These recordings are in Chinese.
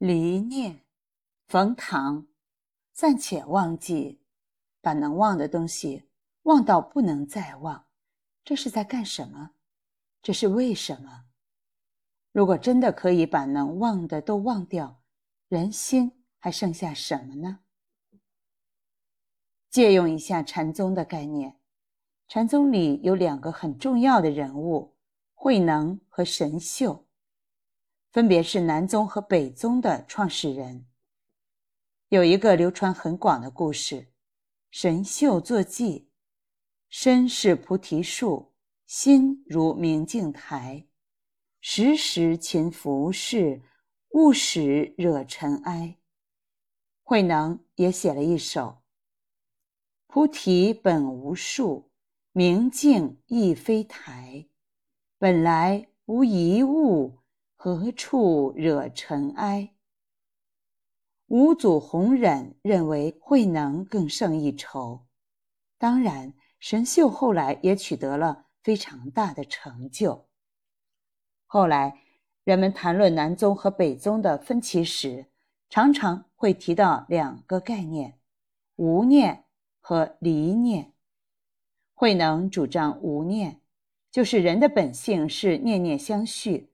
离念，冯唐，暂且忘记，把能忘的东西忘到不能再忘，这是在干什么？这是为什么？如果真的可以把能忘的都忘掉，人心还剩下什么呢？借用一下禅宗的概念，禅宗里有两个很重要的人物：慧能和神秀。分别是南宗和北宗的创始人。有一个流传很广的故事：神秀坐骑，身是菩提树，心如明镜台，时时勤拂拭，勿使惹尘埃。慧能也写了一首：菩提本无树，明镜亦非台，本来无一物。何处惹尘埃？五祖弘忍认为慧能更胜一筹。当然，神秀后来也取得了非常大的成就。后来，人们谈论南宗和北宗的分歧时，常常会提到两个概念：无念和离念。慧能主张无念，就是人的本性是念念相续。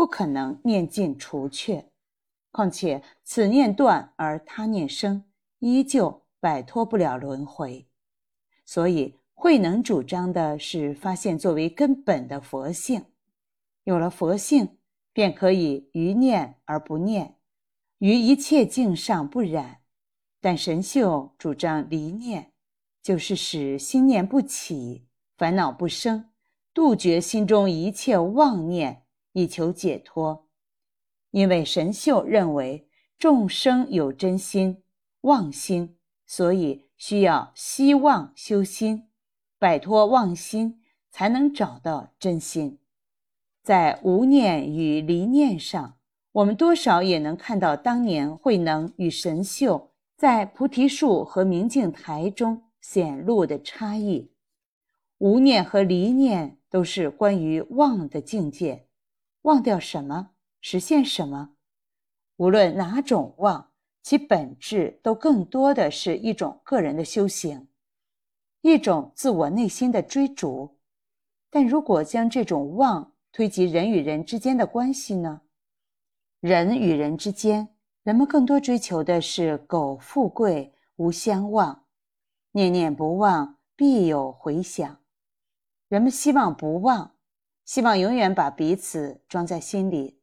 不可能念尽除却，况且此念断而他念生，依旧摆脱不了轮回。所以慧能主张的是发现作为根本的佛性，有了佛性，便可以于念而不念，于一切境上不染。但神秀主张离念，就是使心念不起，烦恼不生，杜绝心中一切妄念。以求解脱，因为神秀认为众生有真心、妄心，所以需要希望修心，摆脱妄心，才能找到真心。在无念与离念上，我们多少也能看到当年慧能与神秀在菩提树和明镜台中显露的差异。无念和离念都是关于妄的境界。忘掉什么，实现什么？无论哪种忘，其本质都更多的是一种个人的修行，一种自我内心的追逐。但如果将这种忘推及人与人之间的关系呢？人与人之间，人们更多追求的是苟富贵无相忘，念念不忘必有回响。人们希望不忘。希望永远把彼此装在心里。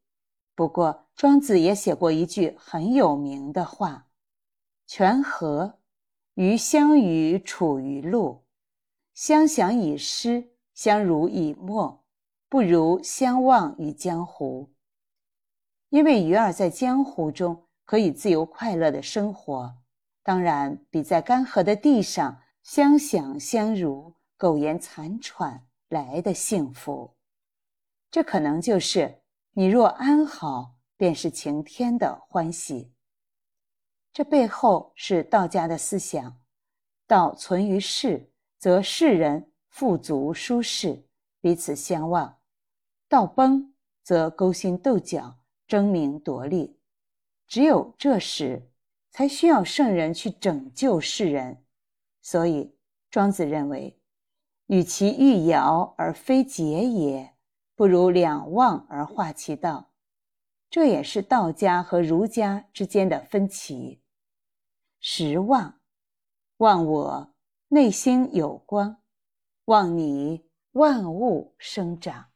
不过，庄子也写过一句很有名的话：“泉河鱼相与处于路，相想以失，相濡以沫，不如相忘于江湖。”因为鱼儿在江湖中可以自由快乐的生活，当然比在干涸的地上相想相濡、苟延残喘来的幸福。这可能就是你若安好，便是晴天的欢喜。这背后是道家的思想：道存于世，则世人富足舒适，彼此相望；道崩，则勾心斗角，争名夺利。只有这时，才需要圣人去拯救世人。所以，庄子认为，与其欲摇而非桀也。不如两忘而化其道，这也是道家和儒家之间的分歧。十忘，忘我内心有光，忘你万物生长。